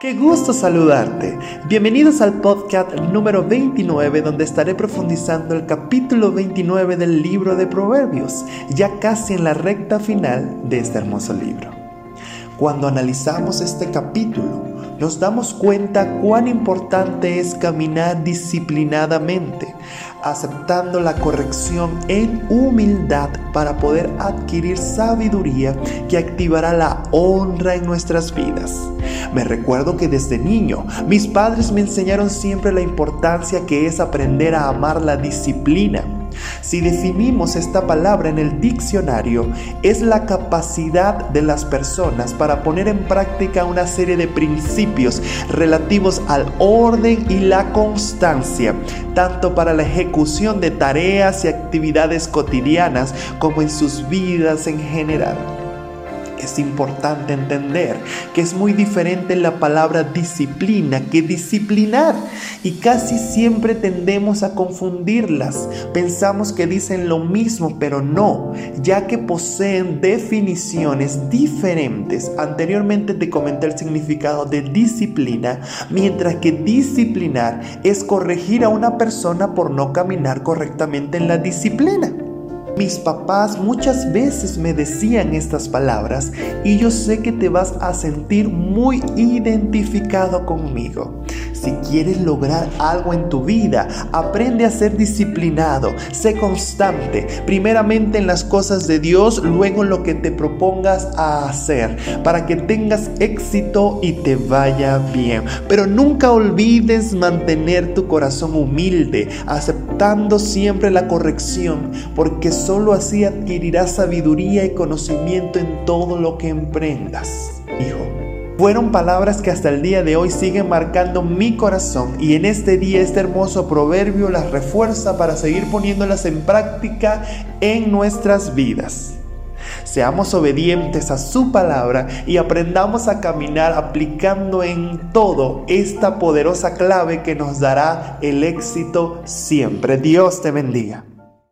Qué gusto saludarte. Bienvenidos al podcast número 29 donde estaré profundizando el capítulo 29 del libro de Proverbios, ya casi en la recta final de este hermoso libro. Cuando analizamos este capítulo, nos damos cuenta cuán importante es caminar disciplinadamente, aceptando la corrección en humildad para poder adquirir sabiduría que activará la honra en nuestras vidas. Me recuerdo que desde niño mis padres me enseñaron siempre la importancia que es aprender a amar la disciplina. Si definimos esta palabra en el diccionario, es la capacidad de las personas para poner en práctica una serie de principios relativos al orden y la constancia, tanto para la ejecución de tareas y actividades cotidianas como en sus vidas en general es importante entender que es muy diferente la palabra disciplina que disciplinar y casi siempre tendemos a confundirlas. Pensamos que dicen lo mismo, pero no, ya que poseen definiciones diferentes. Anteriormente te comenté el significado de disciplina, mientras que disciplinar es corregir a una persona por no caminar correctamente en la disciplina. Mis papás muchas veces me decían estas palabras y yo sé que te vas a sentir muy identificado conmigo. Si quieres lograr algo en tu vida, aprende a ser disciplinado, sé constante, primeramente en las cosas de Dios, luego en lo que te propongas a hacer, para que tengas éxito y te vaya bien. Pero nunca olvides mantener tu corazón humilde, aceptando siempre la corrección, porque solo así adquirirás sabiduría y conocimiento en todo lo que emprendas. Hijo. Fueron palabras que hasta el día de hoy siguen marcando mi corazón y en este día este hermoso proverbio las refuerza para seguir poniéndolas en práctica en nuestras vidas. Seamos obedientes a su palabra y aprendamos a caminar aplicando en todo esta poderosa clave que nos dará el éxito siempre. Dios te bendiga.